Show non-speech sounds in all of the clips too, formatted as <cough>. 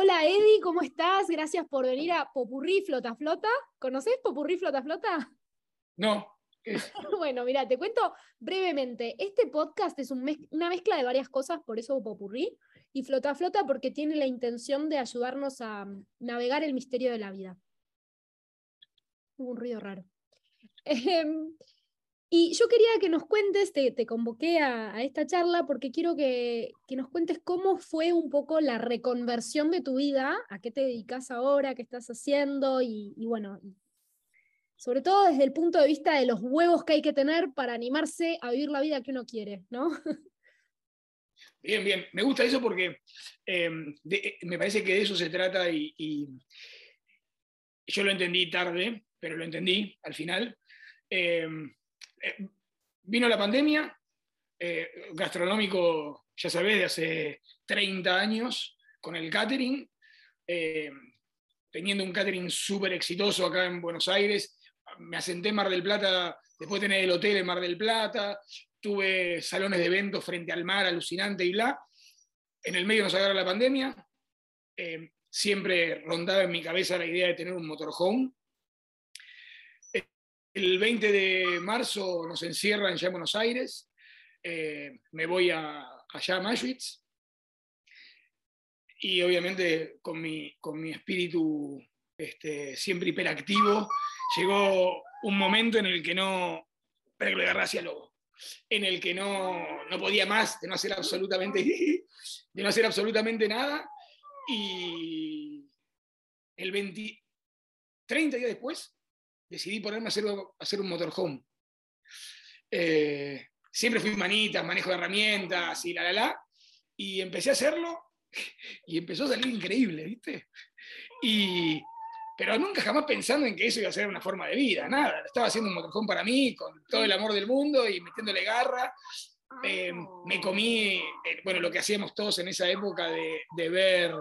Hola Eddie, ¿cómo estás? Gracias por venir a Popurrí Flota Flota. ¿Conoces Popurrí Flota Flota? No. <laughs> bueno, mira, te cuento brevemente. Este podcast es una mezcla de varias cosas, por eso Popurrí, y Flota Flota porque tiene la intención de ayudarnos a mm, navegar el misterio de la vida. Hubo un ruido raro. <laughs> Y yo quería que nos cuentes, te, convoqué a, esta charla porque quiero que, nos cuentes cómo fue un poco la reconversión de tu vida, a qué te dedicas ahora, qué estás haciendo y, bueno, sobre todo desde el punto de vista de los huevos que hay que tener para animarse a vivir la vida que uno quiere, ¿no? <laughs> Bien, bien, me gusta eso porque em, me parece que de eso se trata y, yo lo entendí tarde, pero lo entendí al final. Em, eh, vino la pandemia, eh, gastronómico, ya sabés, de hace 30 años, con el catering, eh, teniendo un catering súper exitoso acá en Buenos Aires. Me asenté en Mar del Plata, después de tener el hotel en Mar del Plata, tuve salones de eventos frente al mar, alucinante y bla. En el medio nos agarra la pandemia. siempre rondaba en mi cabeza la idea de tener un motorhome el 20 de marzo nos encierran ya en Buenos Aires, eh, me voy a, allá a Auschwitz y obviamente con mi, con mi espíritu este, siempre hiperactivo, llegó un momento en el que no, espera que lo agarré hacia lobo, en el que no, no podía más de no hacer absolutamente, <laughs> de no hacer absolutamente nada. Y el 20, 30 días después decidí ponerme a hacer, hacer un motorhome. Eh, siempre fui manita, manejo de herramientas y la, la, la. Y empecé a hacerlo <laughs> y empezó a salir increíble, ¿viste? Y, pero nunca jamás pensando en que eso iba a ser una forma de vida, nada. Estaba haciendo un motorhome para mí, con todo el amor del mundo y metiéndole garra. Eh, me comí, eh, bueno, lo que hacíamos todos en esa época de, de ver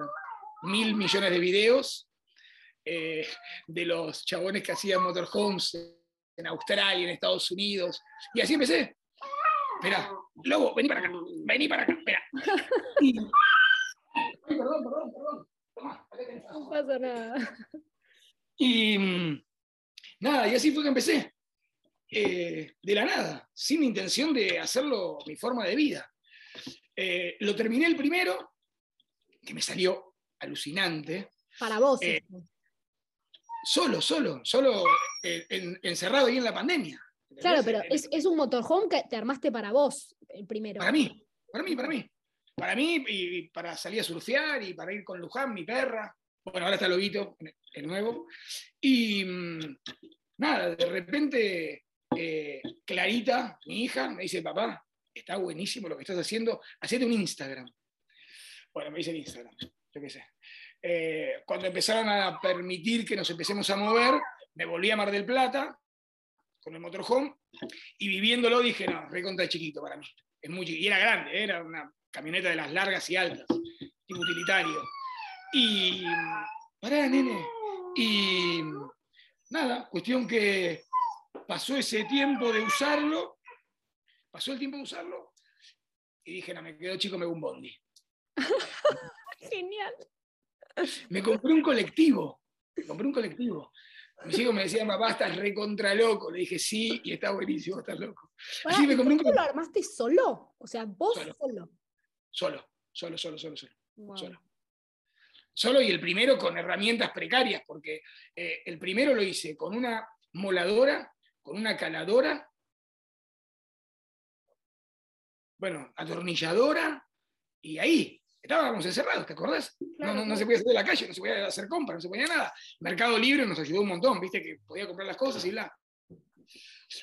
mil millones de videos eh, de los chabones que hacían motorhomes en Australia, en Estados Unidos. Y así empecé. Espera, Lobo, vení para acá, vení para acá, espera. <laughs> perdón, perdón, perdón. no pasa nada. Y mm, nada, y así fue que empecé. Eh, de la nada, sin intención de hacerlo mi forma de vida. Eh, lo terminé el primero, que me salió alucinante. Para vos solo, solo, solo eh, encerrado ahí en la pandemia. Claro, pero es, es, un motorhome que te armaste para vos, el primero. Para mí, para mí, para mí. Para mí y para salir a surfear y para ir con Luján, mi perra. Bueno, ahora está Lobito, el nuevo. Y mm, nada, de repente eh, Clarita, mi hija, me dice, papá, está buenísimo lo que estás haciendo, hacete un Instagram. Bueno, me dice el Instagram, yo sé. Eh, cuando empezaron a permitir que nos empecemos a mover, me volví a Mar del Plata con el motorhome y viviéndolo dije, no, recontra chiquito para mí. Es muy y era grande, era una camioneta de las largas y altas, tipo utilitario. Y, pará, nene. Y nada, cuestión que pasó ese tiempo de usarlo, pasó el tiempo de usarlo, y dije, no, me quedo chico, me voy un bondi. <laughs> Genial. Me compré un colectivo. Me compré un colectivo. Mis hijos me decían, papá, estás recontra loco. Le dije, sí, y está buenísimo, estás loco. Así me compré un lo armaste solo? O sea, vos solo. Solo, solo, solo, solo, solo. Solo. y el primero con herramientas precarias, porque eh, el primero lo hice con una moladora, con una caladora, bueno, atornilladora, y ahí, estábamos encerrados, ¿te acordás? no, se podía salir de la calle, no se podía hacer compras, no se podía nada. Mercado Libre nos ayudó un montón, viste, que podía comprar las cosas y bla.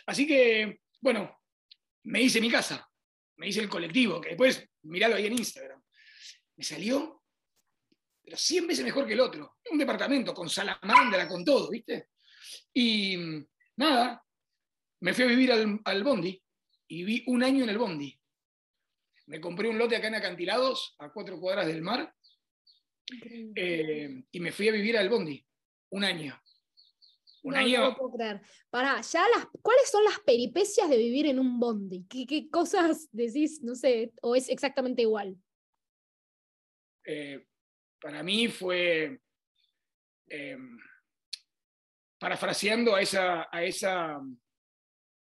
Así que, bueno, me hice mi casa, me hice el colectivo, que después, miralo ahí en Instagram. Me salió, pero 100 veces mejor que el otro. Un departamento con salamandra, con todo, ¿viste? Y nada, me fui a vivir al, al Bondi y vi un año en el Bondi me compré un lote acá en Acantilados, a cuatro cuadras del mar, eh, y me fui a vivir al Bondi, un año. Un año. No puedo creer. Para, ya las, ¿cuáles son las peripecias de vivir en un Bondi? ¿Qué, cosas decís, no sé, o es exactamente igual? Eh, para mí fue, eh, parafraseando a esa, a esa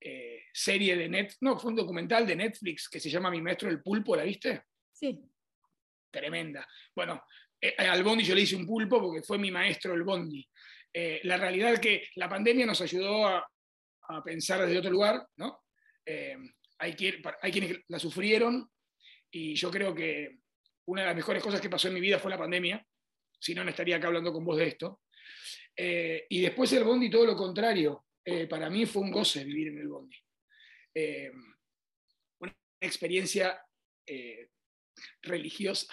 eh, serie de Netflix, no, fue un documental de Netflix que se llama Mi Maestro el Pulpo, ¿la viste? Sí. Tremenda. Bueno, eh, al Bondi yo le hice un pulpo porque fue mi maestro el Bondi. la realidad es que la pandemia nos ayudó a, a pensar desde otro lugar, ¿no? hay, hay quienes la sufrieron y yo creo que una de las mejores cosas que pasó en mi vida fue la pandemia, si no, no estaría acá hablando con vos de esto. Eh, y después el Bondi, todo lo contrario. Eh, para mí fue un goce vivir en el Bondi. Eh, una experiencia religiosa,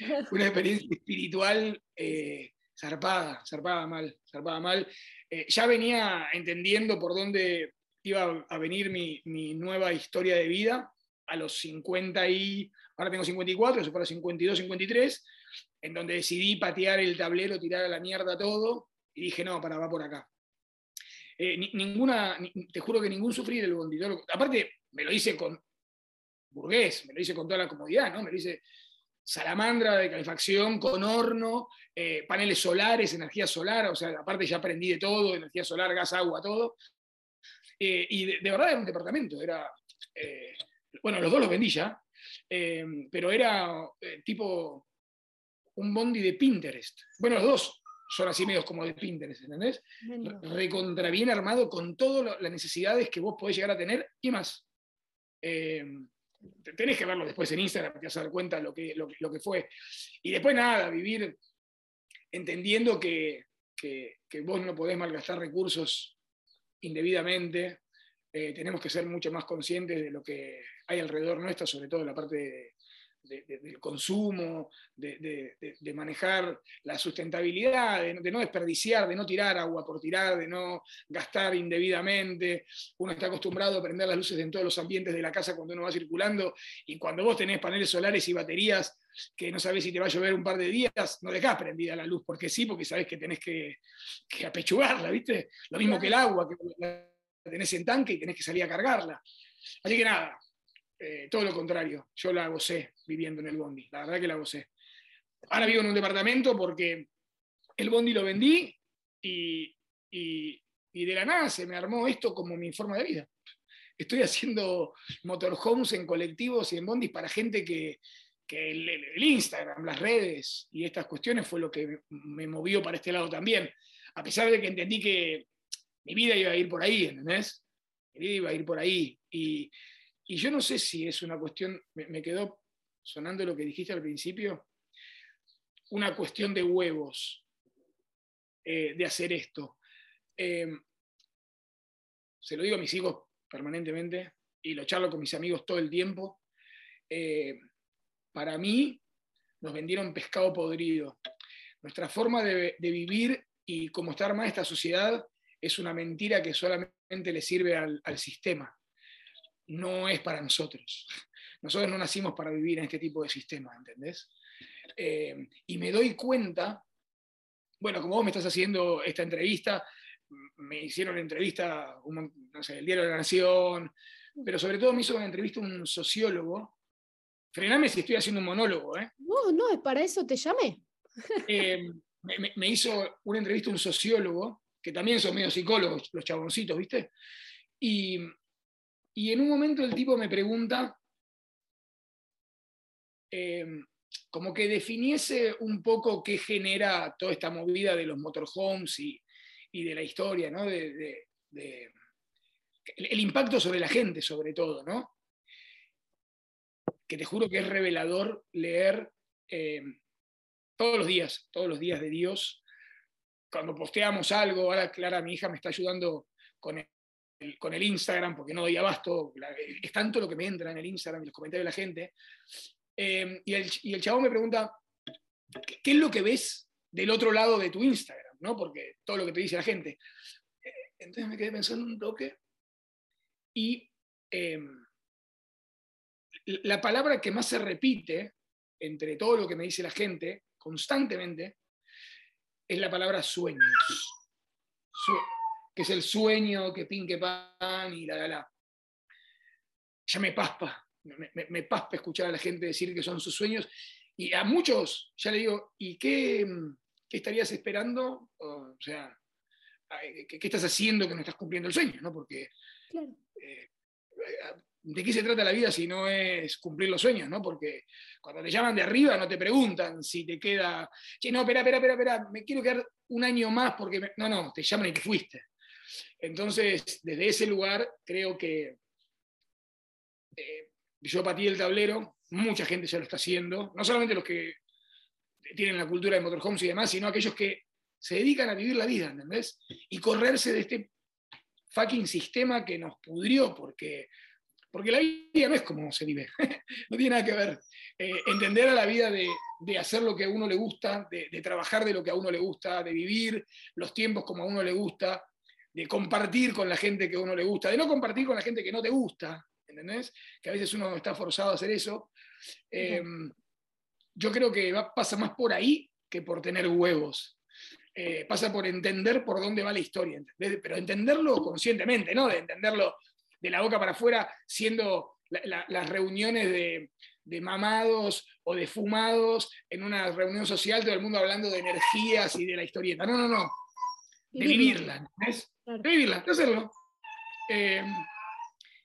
<laughs> una experiencia espiritual zarpada, zarpada mal, zarpada mal. ya venía entendiendo por dónde iba a venir mi, mi nueva historia de vida a los 50 y, ahora tengo 54, eso fue a los 52, 53, en donde decidí patear el tablero, tirar a la mierda todo, y dije, no, para, va por acá. Eh, ninguna, te juro que ningún sufrir el bondi. aparte, me lo hice con burgués, me lo hice con toda la comodidad, ¿no? Me lo hice salamandra de calefacción, con horno, eh, paneles solares, energía solar, o sea, aparte ya aprendí de todo, energía solar, gas, agua, todo. Eh, y de, verdad era un departamento, era bueno, los dos los vendí ya, pero era tipo un bondi de Pinterest. Bueno, los dos son así medios como de Pinterest, ¿entendés? Recontra bien armado con todas las necesidades que vos podés llegar a tener y más. Eh, tenés que verlo después en Instagram, te vas a dar cuenta lo que, lo, que fue. Y después nada, vivir entendiendo que, que, que vos no podés malgastar recursos indebidamente, eh, tenemos que ser mucho más conscientes de lo que hay alrededor nuestra, sobre todo en la parte del consumo, de, manejar la sustentabilidad, de, no desperdiciar, de no tirar agua por tirar, de no gastar indebidamente. Uno está acostumbrado a prender las luces en todos los ambientes de la casa cuando uno va circulando y cuando vos tenés paneles solares y baterías que no sabés si te va a llover un par de días, no dejás prendida la luz, porque sí, porque sabés que tenés que, que apechugarla, ¿viste? Lo mismo que el agua, que tenés en tanque y tenés que salir a cargarla. Así que nada, eh, todo lo contrario, yo la gocé viviendo en el Bondi, la verdad que la gocé. Ahora vivo en un departamento porque el Bondi lo vendí y, de la nada se me armó esto como mi forma de vida. Estoy haciendo motorhomes en colectivos y en bondis para gente que, el, el, Instagram, las redes y estas cuestiones fue lo que me movió para este lado también. A pesar de que entendí que mi vida iba a ir por ahí, ¿entendés? Mi vida iba a ir por ahí. Y, yo no sé si es una cuestión, me, quedó sonando lo que dijiste al principio, una cuestión de huevos eh, de hacer esto. Eh, se lo digo a mis hijos permanentemente y lo charlo con mis amigos todo el tiempo. Eh, para mí nos vendieron pescado podrido. Nuestra forma de, de vivir y cómo está armada esta sociedad es una mentira que solamente le sirve al, sistema. No es para nosotros. Nosotros no nacimos para vivir en este tipo de sistema, ¿entendés? Eh, y me doy cuenta, bueno, como vos me estás haciendo esta entrevista, me hicieron entrevista, no sé, el Diario de la Nación, pero sobre todo me hizo una entrevista un sociólogo. Frename si estoy haciendo un monólogo, ¿eh? No, no, para eso te llamé. Eh, me, hizo una entrevista un sociólogo que también son medio psicólogos, los chaboncitos, ¿viste? Y, en un momento el tipo me pregunta, eh, como que definiese un poco qué genera toda esta movida de los motorhomes y, y de la historia, ¿no? De, el, impacto sobre la gente, sobre todo, ¿no? Que te juro que es revelador leer eh, todos los días, todos los días de Dios, cuando posteamos algo, ahora Clara, mi hija, me está ayudando con con el Instagram, porque no doy abasto, es tanto lo que me entra en el Instagram y los comentarios de la gente. Eh, y, el, y, el, chabón me pregunta, ¿qué, es lo que ves del otro lado de tu Instagram? ¿no? Porque todo lo que te dice la gente. Eh, entonces me quedé pensando un toque y em, la palabra que más se repite entre todo lo que me dice la gente constantemente es la palabra sueños. Que es el sueño, que pin, que pan y la, la, la. Ya me paspa, me, paspa escuchar a la gente decir que son sus sueños. y a muchos, ya le digo, ¿y qué, qué estarías esperando? O sea, ¿qué, estás haciendo que no estás cumpliendo el sueño? ¿no? Porque eh, ¿de qué se trata la vida si no es cumplir los sueños? ¿no? Porque cuando te llaman de arriba no te preguntan si te queda, che, no, espera, espera, espera, espera, me quiero quedar un año más porque, no, no, te llaman y te fuiste. Entonces, desde ese lugar, creo que eh, yo patí el tablero, mucha gente ya lo está haciendo, no solamente los que tienen la cultura de motorhomes y demás, sino aquellos que se dedican a vivir la vida, ¿entendés? Y correrse de este fucking sistema que nos pudrió, porque, porque la vida no es como se vive, <laughs> no tiene nada que ver. Eh, entender a la vida de, hacer lo que a uno le gusta, de, trabajar de lo que a uno le gusta, de vivir los tiempos como a uno le gusta, de compartir con la gente que a uno le gusta, de no compartir con la gente que no te gusta, ¿entendés? Que a veces uno está forzado a hacer eso. Em, yo creo que pasa más por ahí que por tener huevos. Eh, pasa por entender por dónde va la historia, pero entenderlo conscientemente, ¿no? De entenderlo de la boca para afuera, siendo las reuniones de, mamados o de fumados en una reunión social, todo el mundo hablando de energías y de la historieta. No, no, no. De vivirla, De vivirla, de hacerlo. Eh,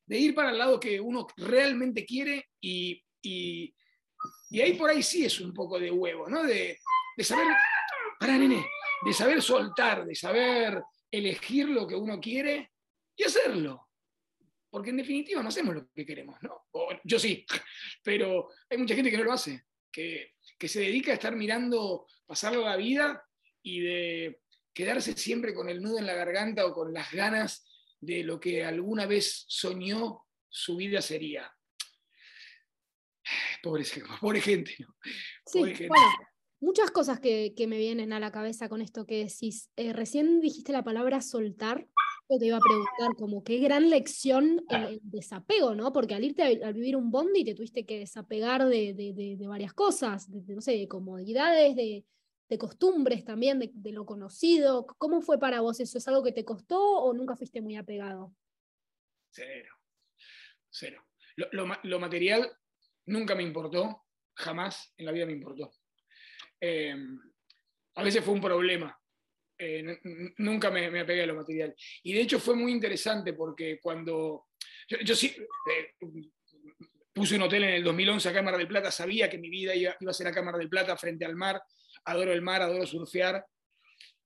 de ir para el lado que uno realmente quiere y, y, ahí por ahí sí es un poco de huevo, ¿no? De, de saber, para nene, de saber soltar, de saber elegir lo que uno quiere y hacerlo. Porque en definitiva no hacemos lo que queremos, ¿no? yo sí, <laughs> pero hay mucha gente que no lo hace, que, se dedica a estar mirando, pasar la vida y de quedarse siempre con el nudo en la garganta o con las ganas de lo que alguna vez soñó su vida sería. <sighs> Pobre, <laughs> pobre gente, ¿no? Pobre gente muchas cosas que, me vienen a la cabeza con esto que decís. Eh, recién dijiste la palabra soltar. Yo te iba a preguntar como qué gran lección el, desapego, ¿no? Porque al irte a, vivir un bondi te tuviste que desapegar de, varias cosas, de, no sé, de comodidades, de, costumbres también, de, lo conocido. ¿Cómo fue para vos eso? ¿Es algo que te costó o nunca fuiste muy apegado? Cero, cero. lo material nunca me importó, jamás en la vida me importó. Em, a veces fue un problema. Eh, nunca me, me, apegué a lo material. Y de hecho fue muy interesante porque cuando yo, sí eh, puse un hotel en el 2011 a Cámara del Plata, sabía que mi vida iba, a ser a Cámara del Plata frente al mar, adoro el mar, adoro surfear,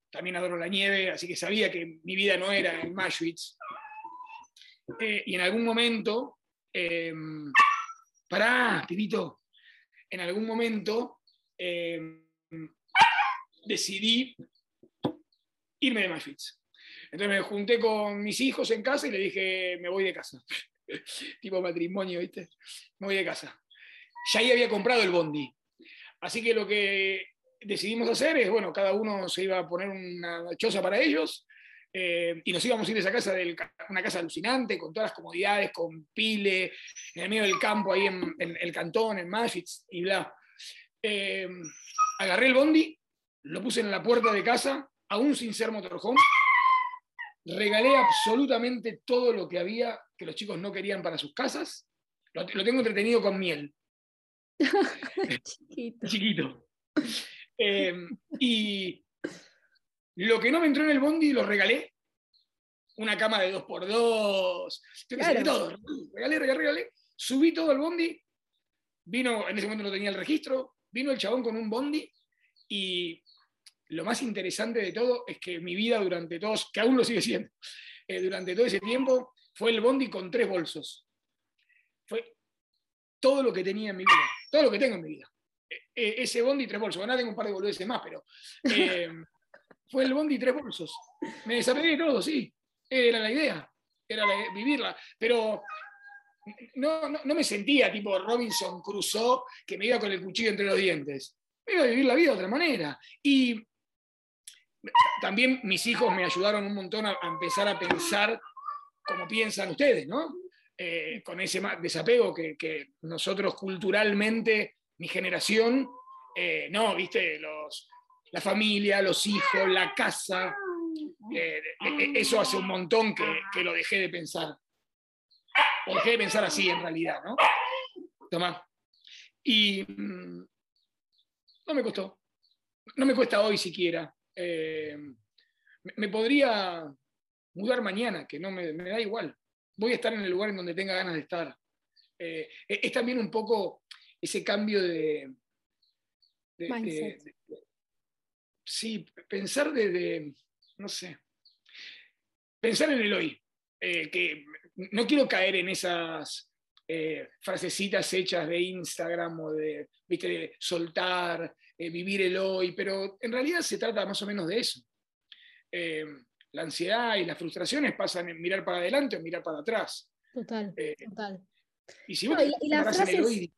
también adoro la nieve, así que sabía que mi vida no era en Maschwitz. Eh, y en algún momento, em, pará, pibito, en algún momento Em, decidí irme de Maschwitz. Entonces me junté con mis hijos en casa y le dije, me voy de casa. <laughs> tipo matrimonio, ¿viste? Me voy de casa. Ya ahí había comprado el bondi. Así que lo que decidimos hacer es, bueno, cada uno se iba a poner una choza para ellos eh, y nos íbamos a ir de esa casa, de una casa alucinante, con todas las comodidades, con pile, en el medio del campo, ahí en, el cantón, en Maschwitz y bla. Eh, agarré el bondi, lo puse en la puerta de casa, aún sin ser motorhome, regalé absolutamente todo lo que había que los chicos no querían para sus casas, lo, tengo entretenido con miel. <laughs> <laughs> Chiquito. Chiquito. Eh, y lo que no me entró en el bondi lo regalé. Una cama de dos por dos. Todo. Regalé, regalé, regalé. Subí todo el bondi. Vino, en ese momento no tenía el registro. Vino el chabón con un bondi y lo más interesante de todo es que mi vida durante todos, que aún lo sigue siendo, eh, durante todo ese tiempo fue el bondi con tres bolsos. Fue todo lo que tenía en mi vida, todo lo que tengo en mi vida. E, e, ese bondi y tres bolsos. Ahora tengo un par de boludeces más, pero eh, <laughs> fue el bondi y tres bolsos. Me desapegué de todo, sí. Era la idea, era vivirla. Pero no, no, me sentía tipo Robinson Crusoe que me iba con el cuchillo entre los dientes. Me iba a vivir la vida de otra manera. Y también mis hijos me ayudaron un montón a, empezar a pensar como piensan ustedes, ¿no? Eh, con ese desapego que, nosotros culturalmente, mi generación, eh, no, viste, los, la familia, los hijos, la casa, eh, eso hace un montón que, que lo dejé de pensar o dejé de pensar así en realidad, ¿no? Tomá. Y, mm, no me costó. No me cuesta hoy siquiera. Eh, me podría mudar mañana, que no me, da igual. Voy a estar en el lugar en donde tenga ganas de estar. Eh, es también un poco ese cambio de... sí, pensar de, no sé, pensar en el hoy. Eh, que no quiero caer en esas eh, frasecitas hechas de Instagram o de, ¿viste, soltar, vivir el hoy, pero en realidad se trata más o menos de eso la ansiedad y las frustraciones pasan en mirar para adelante o mirar para atrás. Total, eh, total. Y si vos y, las frases,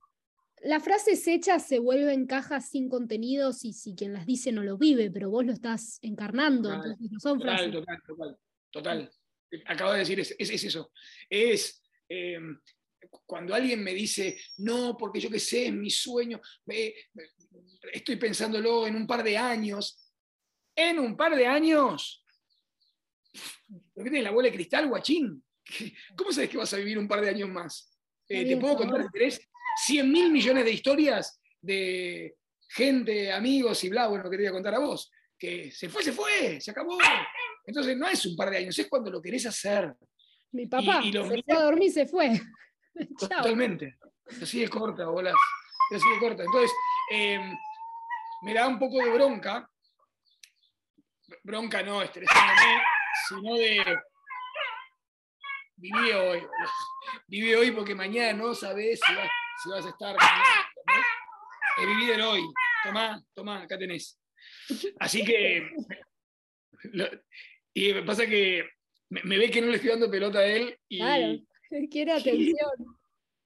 las frases hechas se vuelven cajas sin contenidos y si quien las dice no lo vive, pero vos lo estás encarnando, entonces no son total, Total, total, total. Acabo de decir, es, eso. Es em, cuando alguien me dice, no, porque yo qué sé, es mi sueño, estoy pensándolo en un par de años. En un par de años, ¿Por qué tienes la bola de cristal, guachín? <laughs> ¿Cómo sabes que vas a vivir un par de años más? Eh, te puedo contar que tenés 100 mil millones de historias de gente, amigos y bla, bueno, que te voy a contar a vos. Que se fue, se fue, se acabó. Entonces no es un par de años, es cuando lo querés hacer. Mi papá se fue a dormir, se fue. <laughs> Totalmente. Así de corta, bolas. Así de corta. Entonces, em, me da un poco de bronca. Bronca no, estresándome sino de vivir hoy. Vive hoy porque mañana no sabes si vas, a estar. Es vivir el hoy. Tomá, tomá, acá tenés. Así que. y me pasa que me, ve que no le estoy dando pelota a él. Y, claro, <laughs> quiere <laughs> atención.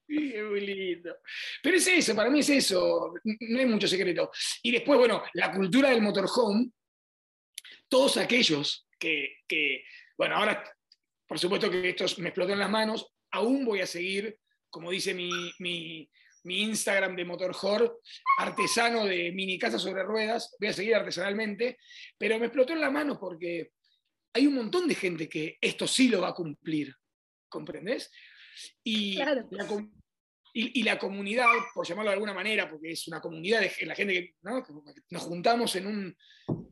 Es muy lindo. Pero es eso, para mí es eso, no hay mucho secreto. Y después, bueno, la cultura del motorhome, todos aquellos que, bueno, ahora por supuesto que esto me explotó en las manos, aún voy a seguir, como dice mi, mi, Instagram de Motorhor, artesano de mini casas sobre ruedas, voy a seguir artesanalmente, pero me explotó en las manos porque hay un montón de gente que esto sí lo va a cumplir, ¿comprendes? Y, la, y, la comunidad, por llamarlo de alguna manera, porque es una comunidad de la gente que nos juntamos en, un,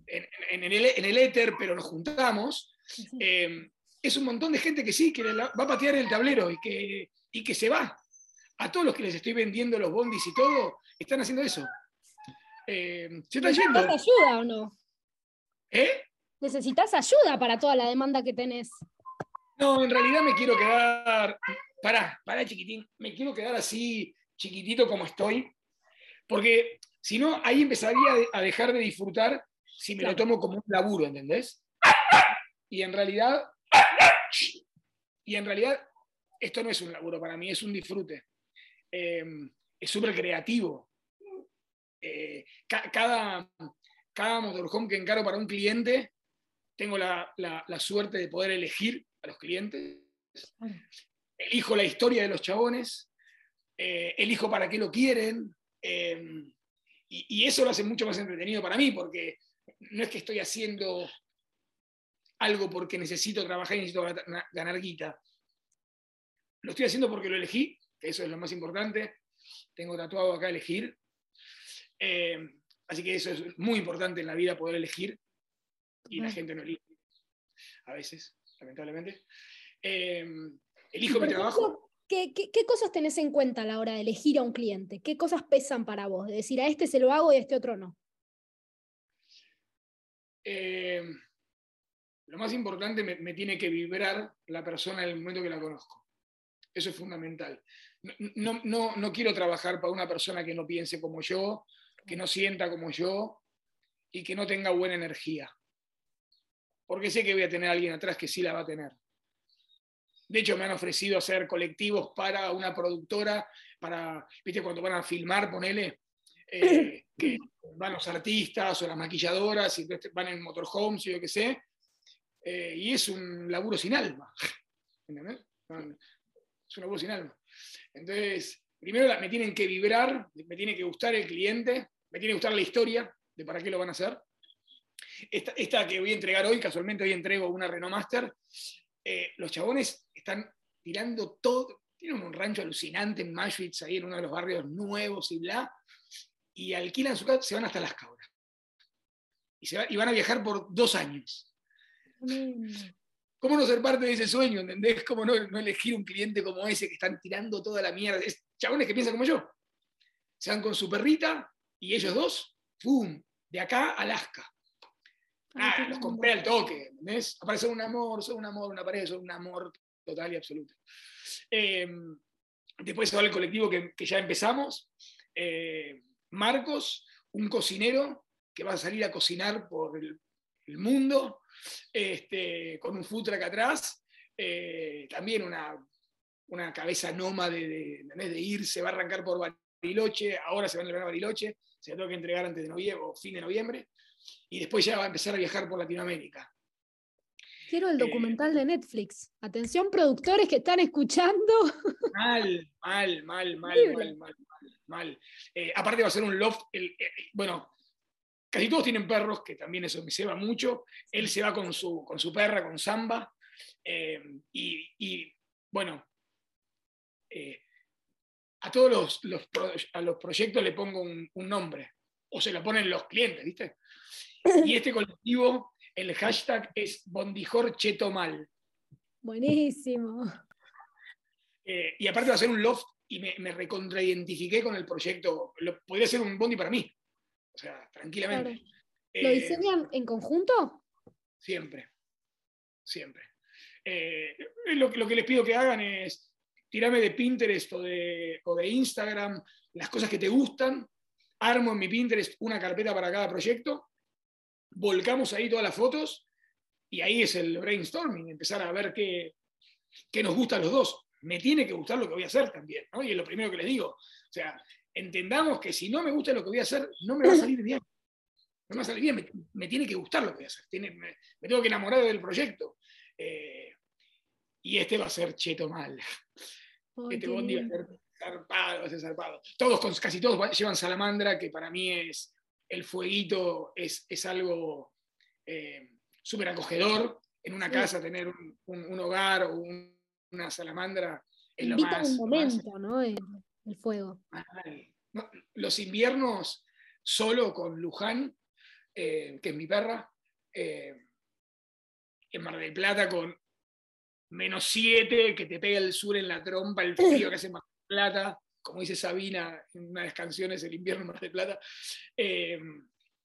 en, el, éter, pero nos juntamos, eh, es un montón de gente que sí, que va a patear el tablero y que, y que se va. A todos los que les estoy vendiendo los bondis y todo, están haciendo eso. Eh, ¿Se está yendo? ¿Necesitas ayuda o no? ¿Eh? ¿Necesitas ayuda para toda la demanda que tenés? No, en realidad me quiero quedar pará, pará chiquitín, me quiero quedar así chiquitito como estoy, porque si no, ahí empezaría a dejar de disfrutar si me lo tomo como un laburo, ¿entendés? Y en realidad, y en realidad, esto no es un laburo para mí, es un disfrute. Em, es súper creativo. Eh, cada, cada que encaro para un cliente, tengo la, la suerte de poder elegir a los clientes elijo la historia de los chabones, eh, elijo para qué lo quieren, eh, y, eso lo hace mucho más entretenido para mí, porque no es que estoy haciendo algo porque necesito trabajar y necesito ganar guita. Lo estoy haciendo porque lo elegí, que eso es lo más importante. Tengo tatuado acá elegir. Eh, así que eso es muy importante en la vida, poder elegir. Y la gente no elige. A veces, lamentablemente. Elijo mi trabajo. ¿qué, cosas tenés en cuenta a la hora de elegir a un cliente? ¿Qué cosas pesan para vos? De decir, a este se lo hago y a este otro no. Eh, lo más importante me, tiene que vibrar la persona en el momento que la conozco. Eso es fundamental. No, no, quiero trabajar para una persona que no piense como yo, que no sienta como yo y que no tenga buena energía. Porque sé que voy a tener a alguien atrás que sí la va a tener. De hecho, me han ofrecido hacer colectivos para una productora, para, viste, cuando van a filmar, ponele, eh, que van los artistas o las maquilladoras y van en motorhomes y yo qué sé. Eh, y es un laburo sin alma. <laughs> ¿Entendés? Es un laburo sin alma. Entonces, primero me tienen que vibrar, me tiene que gustar el cliente, me tiene que gustar la historia de para qué lo van a hacer. Esta, esta que voy a entregar hoy, casualmente hoy entrego una Renault Master, eh, los chabones están tirando todo, tienen un rancho alucinante en Maschwitz, ahí en uno de los barrios nuevos y bla, y alquilan su casa, se van hasta las cabras. Y, se y van a viajar por dos años. ¿Cómo no ser parte de ese sueño? ¿Entendés? ¿Cómo no, elegir un cliente como ese que están tirando toda la mierda? Es chabones que piensan como yo. Se van con su perrita y ellos dos, ¡pum! De acá a Alaska. Los compré al toque, ¿entendés? Aparece un amor, son un amor, una pareja, son un amor total y absoluto. Em, después se va el colectivo que, ya empezamos. Eh, Marcos, un cocinero que va a salir a cocinar por el, mundo, este, con un food truck atrás. Eh, también una, una cabeza nómade de, de, irse, va a arrancar por Bariloche, ahora se va a entregar a Bariloche, se lo tengo que entregar antes de noviembre o fin de noviembre, y después ya va a empezar a viajar por Latinoamérica. Quiero el eh, documental de Netflix. Atención, productores que están escuchando. <laughs> Mal, mal, mal, mal, mal, mal, mal. Eh, aparte va a ser un loft. Eh, bueno, casi todos tienen perros, que también eso me ceba mucho. Él se va con su, con su perra, con Samba. y, bueno, a todos los, a los proyectos le pongo un, un nombre. O se lo ponen los clientes, ¿viste? Y este colectivo el hashtag es Bondijor Cheto Mal. Buenísimo. Eh, y aparte va a ser un loft y me, me recontraidentifiqué con el proyecto. podría ser un bondi para mí. O sea, tranquilamente. ¿Lo eh, diseñan en conjunto? Siempre. Siempre. Eh, lo, que les pido que hagan es tirarme de Pinterest o de, o de Instagram las cosas que te gustan. Armo en mi Pinterest una carpeta para cada proyecto volcamos ahí todas las fotos y ahí es el brainstorming, empezar a ver qué, qué nos gusta a los dos. Me tiene que gustar lo que voy a hacer también, ¿no? Y es lo primero que les digo. O sea, entendamos que si no me gusta lo que voy a hacer, no me va a salir bien. No me va a salir bien, me, tiene que gustar lo que voy a hacer. me, tengo que enamorar del proyecto. Eh, y este va a ser cheto mal. este bondi va a ser zarpado, va a ser zarpado. Todos, casi todos llevan salamandra, que para mí es el fueguito es, algo eh, súper acogedor. En una casa tener un, hogar o una salamandra es lo más... un momento, ¿no? El, fuego. los inviernos solo con Luján, eh, que es mi perra, eh, en Mar del Plata con menos 7, que te pega el sur en la trompa, el frío que hace Mar del Plata, como dice Sabina en una de las canciones, El invierno en Mar del Plata, eh,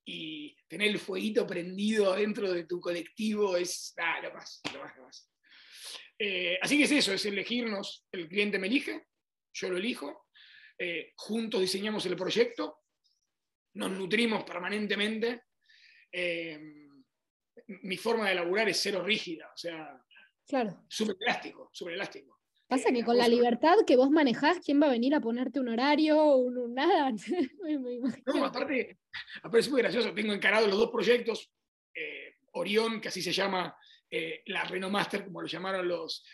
y tener el fueguito prendido dentro de tu colectivo es ah, lo más, lo más, lo más. Así que es eso, es elegirnos, el cliente me elige, yo lo elijo, eh, juntos diseñamos el proyecto, nos nutrimos permanentemente. mi forma de elaborar es cero rígida, o sea, claro. súper elástico, súper elástico. Pasa que con la libertad que vos manejás, ¿quién va a venir a ponerte un horario? Un, nada. <laughs> no, aparte, aparte es muy gracioso. Tengo encarado los dos proyectos. Eh, Orión, que así se llama eh, la Renomaster, como lo llamaron los,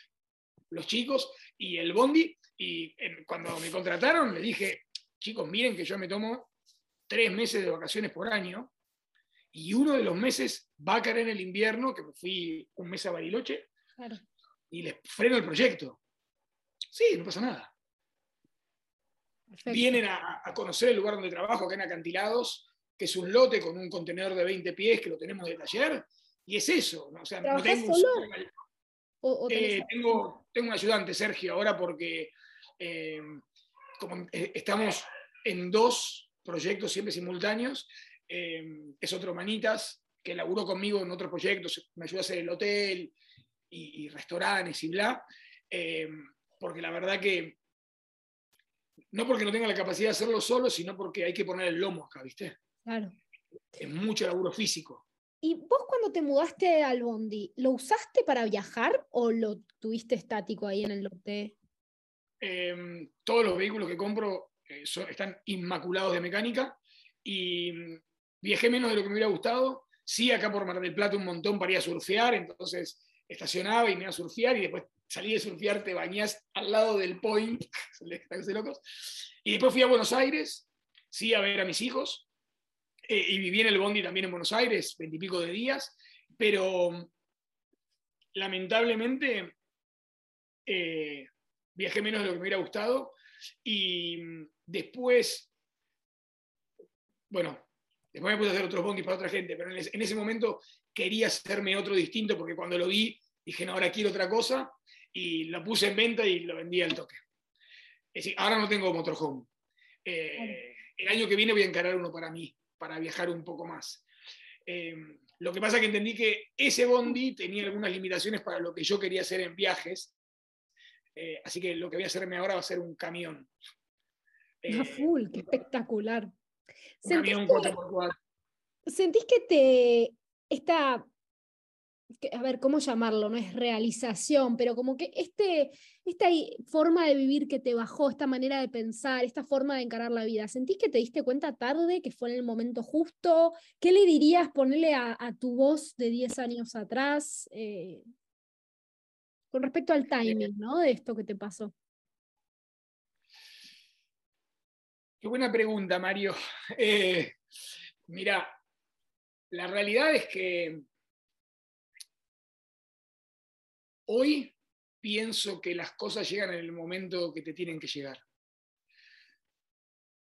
los chicos, y el Bondi. Y cuando me contrataron, le dije, chicos, miren que yo me tomo tres meses de vacaciones por año, y uno de los meses va a caer en el invierno, que fui un mes a Bariloche, y les freno el proyecto. Sí, no pasa nada. Vienen a, conocer el lugar donde trabajo, acá en Acantilados, que es un lote con un contenedor de 20 pies que lo tenemos de taller, y es eso. ¿no? O sea, no tengo, un eh, tengo, tengo, un ayudante, Sergio, ahora porque eh, como eh, estamos en dos proyectos siempre simultáneos, es otro Manitas, que laburó conmigo en otros proyectos, me ayuda a hacer el hotel y, y restaurantes y bla porque la verdad que no porque no tenga la capacidad de hacerlo solo, sino porque hay que poner el lomo acá, ¿viste? Claro. Es mucho laburo físico. ¿Y vos cuando te mudaste al Bondi, lo usaste para viajar o lo tuviste estático ahí en el lote? Em, todos los vehículos que compro eh, están inmaculados de mecánica y mm, viajé menos de lo que me hubiera gustado. Sí, acá por Mar del Plata un montón para ir a surfear, entonces estacionaba y me iba a surfear y después salí de surfear, te bañás al lado del point, <laughs> locos. Y después fui a Buenos Aires, sí, a ver a mis hijos, eh, y viví en el Bondi también en Buenos Aires, veintipico de días, pero lamentablemente eh, viajé menos de lo que me hubiera gustado, y después, bueno, después me puse a hacer otros bondis para otra gente, pero en ese momento quería hacerme otro distinto porque cuando lo vi dije, no, ahora quiero otra cosa y lo puse en venta y lo vendí al toque. Es decir, ahora no tengo motorhome. Eh, el año que viene voy a encarar uno para mí, para viajar un poco más. Eh, lo que pasa es que entendí que ese bondi tenía algunas limitaciones para lo que yo quería hacer en viajes. Eh, así que lo que voy a hacerme ahora va a ser un camión. Eh, full, qué espectacular. Un camión 4x4. ¿Sentís que te. Esta a ver, ¿cómo llamarlo? No es realización, pero como que este, esta forma de vivir que te bajó, esta manera de pensar, esta forma de encarar la vida, ¿sentís que te diste cuenta tarde, que fue en el momento justo? ¿Qué le dirías ponerle a, tu voz de 10 años atrás eh, con respecto al timing ¿no? de esto que te pasó? Qué buena pregunta, Mario. <laughs> Eh, mira, la realidad es que Hoy pienso que las cosas llegan en el momento que te tienen que llegar.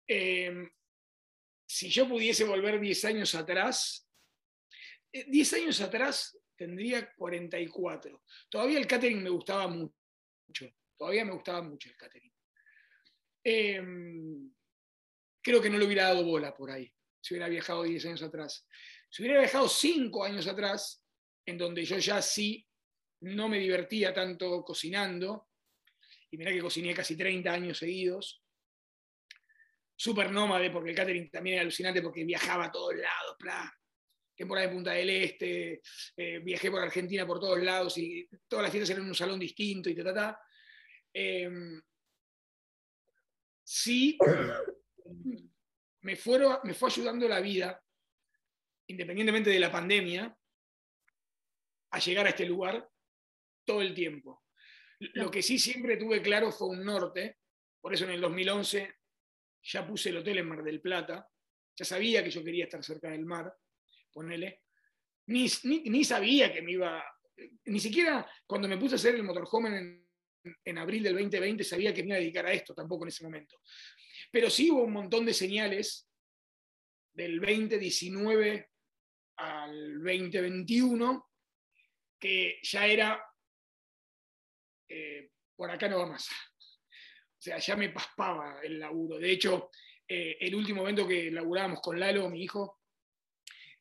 Em, si yo pudiese volver 10 años atrás, 10 eh, años atrás tendría 44. Todavía el catering me gustaba mucho. Todavía me gustaba mucho el catering. Em, creo que no le hubiera dado bola por ahí, si hubiera viajado 10 años atrás. Si hubiera viajado 5 años atrás, en donde yo ya sí no me divertía tanto cocinando, y mirá que cociné casi 30 años seguidos. Súper nómade, porque el catering también era alucinante porque viajaba a todos lados, bla. Temporada de Punta del Este, eh, viajé por Argentina por todos lados y todas las fiestas eran en un salón distinto y ta, ta, ta. Em, sí, me, fueron, me fue ayudando la vida, independientemente de la pandemia, a llegar a este lugar todo el tiempo. Lo que sí siempre tuve claro fue un norte, por eso en el 2011 ya puse el hotel en Mar del Plata, ya sabía que yo quería estar cerca del mar, ponele, ni, ni, sabía que me iba, ni siquiera cuando me puse a hacer el motorhome en, en abril del 2020 sabía que me iba a dedicar a esto, tampoco en ese momento. Pero sí hubo un montón de señales del 2019 al 2021 que ya era eh, por acá no va más. O sea, ya me paspaba el laburo. De hecho, eh, el último evento que laburábamos con Lalo, mi hijo,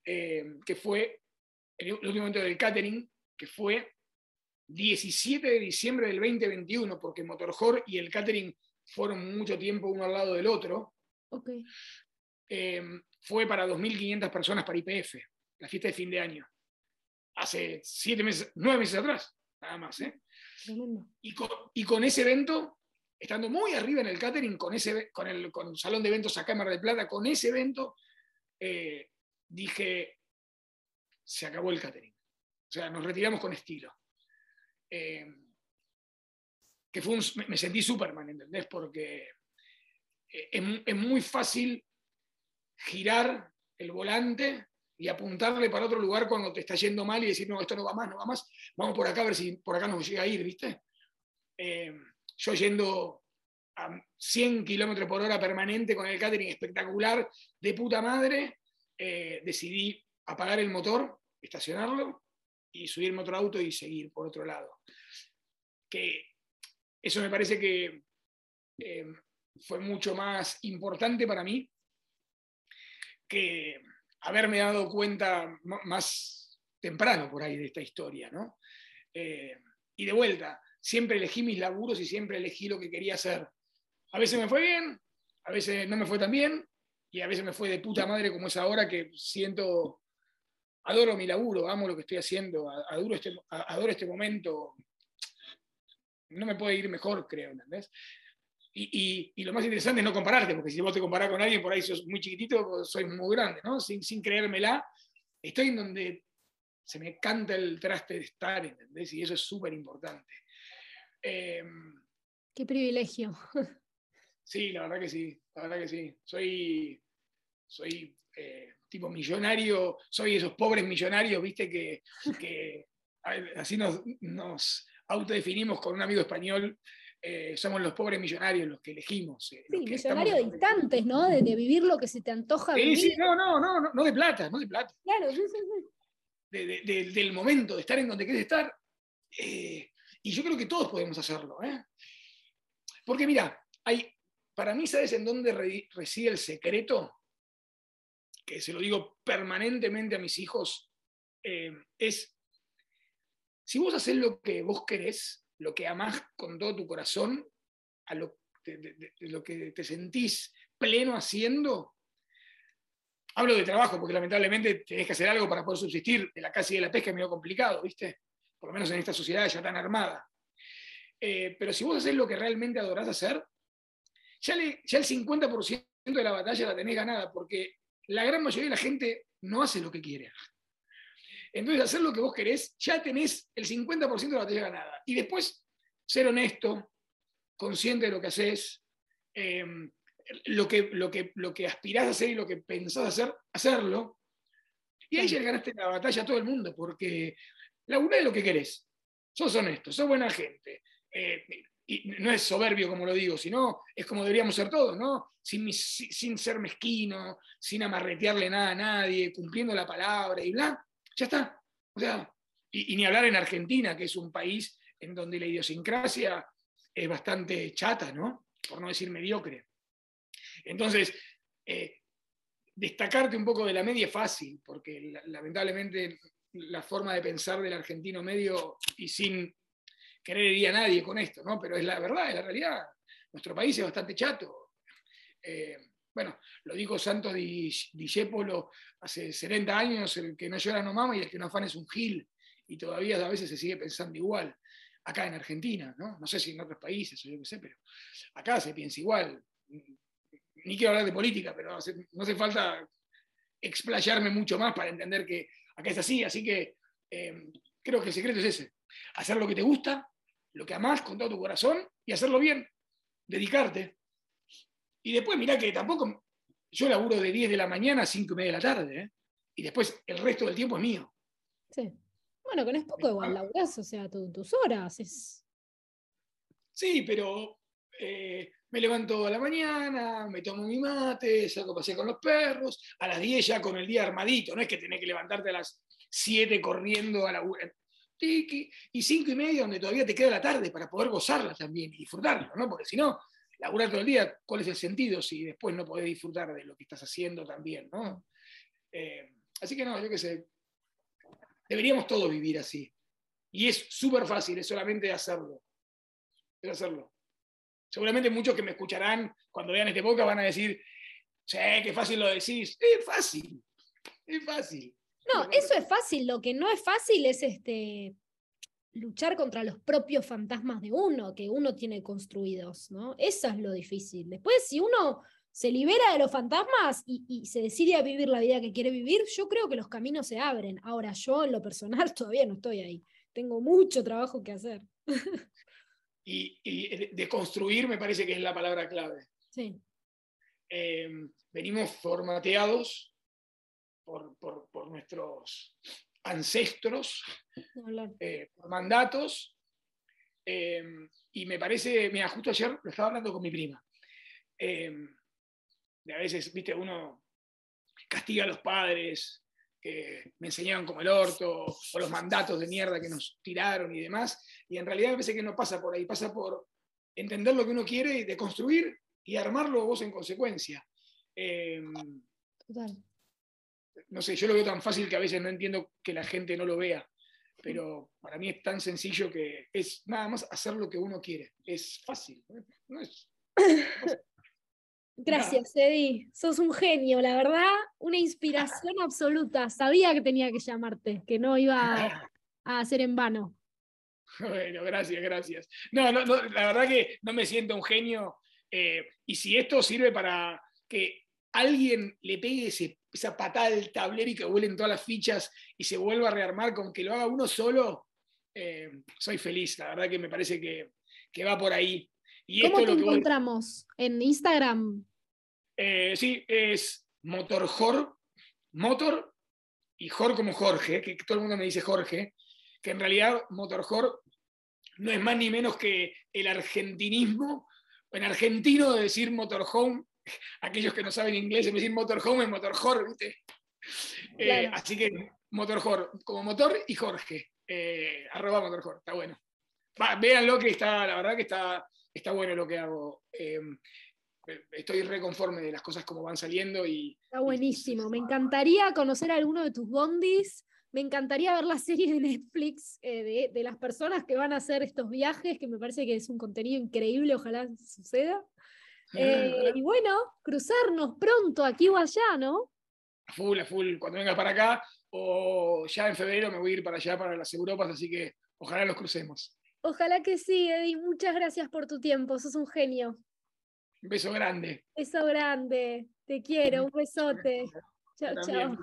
eh, que fue el último evento del catering, que fue 17 de diciembre del 2021, porque Motorjor y el catering fueron mucho tiempo uno al lado del otro. fue para 2.500 personas para IPF, la fiesta de fin de año. Hace siete meses, nueve meses atrás, nada más. ¿eh? Y con, ese evento, estando muy arriba en el catering, con, ese, con, el, con salón de eventos acá en Mar del Plata, con ese evento, eh, dije, se acabó el catering. O sea, nos retiramos con estilo. Eh, que fue me sentí Superman, ¿entendés? Porque eh, es, es muy fácil girar el volante y apuntarle para otro lugar cuando te está yendo mal y decir, no, esto no va más, no va más, vamos por acá a ver si por acá nos llega a ir, ¿viste? Eh, yo yendo a 100 kilómetros por hora permanente con el catering espectacular, de puta madre, eh, decidí apagar el motor, estacionarlo y subirme a otro auto y seguir por otro lado. Que eso me parece que eh, fue mucho más importante para mí que haberme dado cuenta más temprano por ahí de esta historia, ¿no? Eh, y de vuelta, siempre elegí mis laburos y siempre elegí lo que quería hacer. A veces me fue bien, a veces no me fue tan bien, y a veces me fue de puta madre como es ahora que siento, adoro mi laburo, amo lo que estoy haciendo, adoro este, adoro este momento. No me puede ir mejor, creo, ¿entendés? Y, lo más interesante es no compararte, porque si vos te comparás con alguien, por ahí sos muy chiquitito, soy muy grande, ¿no? Sin, sin creérmela, estoy en donde se me canta el traste de estar, ¿entendés? Y eso es súper importante. Em, Qué privilegio. Sí, la verdad que sí, la verdad que sí. Soy, soy eh, tipo millonario, soy esos pobres millonarios, viste, que, que así nos, nos autodefinimos con un amigo español eh, somos los pobres millonarios los que elegimos. sí, millonarios de instantes, ¿no? De, vivir lo que se te antoja vivir. Sí, no, no, no, no, de plata, no de plata. Claro, sí, sí, sí. del momento, de estar en donde quieres estar. y yo creo que todos podemos hacerlo, ¿eh? Porque mira, hay, para mí, ¿sabes en dónde reside el secreto? Que se lo digo permanentemente a mis hijos, eh, es, si vos haces lo que vos querés, lo que amás con todo tu corazón, a lo, que te sentís pleno haciendo, hablo de trabajo, porque lamentablemente tenés que hacer algo para poder subsistir, de la casa y de la pesca es medio complicado, ¿viste? Por lo menos en esta sociedad ya tan armada. Eh, pero si vos haces lo que realmente adorás hacer, ya, el 50% de la batalla la tenés ganada, porque la gran mayoría de la gente no hace lo que quiere. Entonces, hacer lo que vos querés, ya tenés el 50% de la batalla ganada. Y después, ser honesto, consciente de lo que haces, em, lo, que, lo, que, lo que aspirás a hacer y lo que pensás hacer, hacerlo. Y ahí ya ganaste la batalla a todo el mundo, porque labura de lo que querés. Sos honesto, sos buena gente. Eh, y no es soberbio como lo digo, sino es como deberíamos ser todos, ¿no? Sin, sin ser mezquino, sin amarretearle nada a nadie, cumpliendo la palabra y bla, ya está. O sea, y, ni hablar en Argentina, que es un país en donde la idiosincrasia es bastante chata, ¿no? Por no decir mediocre. Entonces, eh, destacarte un poco de la media es fácil, porque lamentablemente la forma de pensar del argentino medio y sin querer a nadie con esto, ¿no? Pero es la verdad, es la realidad. Nuestro país es bastante chato. Eh, bueno, lo dijo Santos Di, hace 70 años, el que no llora no mama y el que no afana es un gil. Y todavía a veces se sigue pensando igual. Acá en Argentina, ¿no? No sé si en otros países o yo qué sé, pero acá se piensa igual. Ni quiero hablar de política, pero no hace, falta explayarme mucho más para entender que acá es así. Así que eh, creo que el secreto es ese. Hacer lo que te gusta, lo que amás con todo tu corazón y hacerlo bien, dedicarte. Y después mirá que tampoco, yo laburo de 10 de la mañana a 5 y media de la tarde, ¿eh? y después el resto del tiempo es mío. Sí. Bueno, que no es poco igual, laburás, o sea, tus horas. Es... Sí, pero eh, me levanto a la mañana, me tomo mi mate, salgo a pasear con los perros, a las 10 ya con el día armadito, no es que tenés que levantarte a las 7 corriendo a la y cinco y media donde todavía te queda la tarde para poder gozarla también y disfrutarla, ¿no? Porque si no, laburar todo el día, ¿cuál es el sentido si después no podés disfrutar de lo que estás haciendo también, ¿no? Eh, así que no, yo qué sé, deberíamos todos vivir así. Y es súper fácil, es solamente hacerlo. Es hacerlo. Seguramente muchos que me escucharán cuando vean este podcast van a decir, sí, qué fácil lo decís. Es fácil, es fácil. No, eso es fácil. Lo que no es fácil es este luchar contra los propios fantasmas de uno, que uno tiene construidos, ¿no? Eso es lo difícil. Después, si uno se libera de los fantasmas y, se decide a vivir la vida que quiere vivir, yo creo que los caminos se abren. Ahora, yo en lo personal <laughs> todavía no estoy ahí. Tengo mucho trabajo que hacer. <laughs> Y, de construir me parece que es la palabra clave. Sí. Eh, venimos formateados por, nuestros ancestros, eh, por mandatos. Eh, y me parece, mira, justo ayer lo estaba hablando con mi prima. Eh, a veces, viste, uno castiga a los padres que me enseñaron como el orto, o los mandatos de mierda que nos tiraron y demás. Y en realidad a veces que no pasa por ahí, pasa por entender lo que uno quiere de construir y armarlo vos en consecuencia. Total no sé, yo lo veo tan fácil que a veces no entiendo que la gente no lo vea, pero para mí es tan sencillo que es nada más hacer lo que uno quiere. Es fácil. <laughs> Gracias, Eddie. Sos un genio, la verdad, una inspiración <laughs> absoluta. Sabía que tenía que llamarte, que no iba a hacer en vano. Bueno, gracias, gracias. No, no, la verdad que no me siento un genio. Eh, y si esto sirve para que alguien le pegue esa patada del tablero y que vuelen todas las fichas y se vuelva a rearmar con que lo haga uno solo, eh, soy feliz. La verdad que me parece que, va por ahí. Y ¿Cómo te encontramos? ¿En Instagram? Eh, sí, es Motorjor, Motor y Jor como Jorge, que todo el mundo me dice Jorge, que en realidad Motorjor no es más ni menos que el argentinismo, en argentino de decir motorhome, <laughs> aquellos que no saben inglés, en decir motorhome es motorhome, ¿viste? Eh, así que motorhome, como motor y Jorge, eh, arroba motorhome, está bueno. véanlo que está, la verdad que está, está bueno lo que hago. Eh, estoy reconforme de las cosas como van saliendo y... Está buenísimo, me <laughs> encantaría conocer a alguno de tus bondis me encantaría ver la serie de Netflix eh, de, las personas que van a hacer estos viajes, que me parece que es un contenido increíble, ojalá suceda. Eh, y bueno, cruzarnos pronto aquí o allá, ¿no? A full, a full, cuando vengas para acá, o ya en febrero me voy a ir para allá, para las Europas, así que ojalá los crucemos. Ojalá que sí, Eddie. Muchas gracias por tu tiempo, sos un genio. Un beso grande. Beso grande. Te quiero, un besote. chao, chao.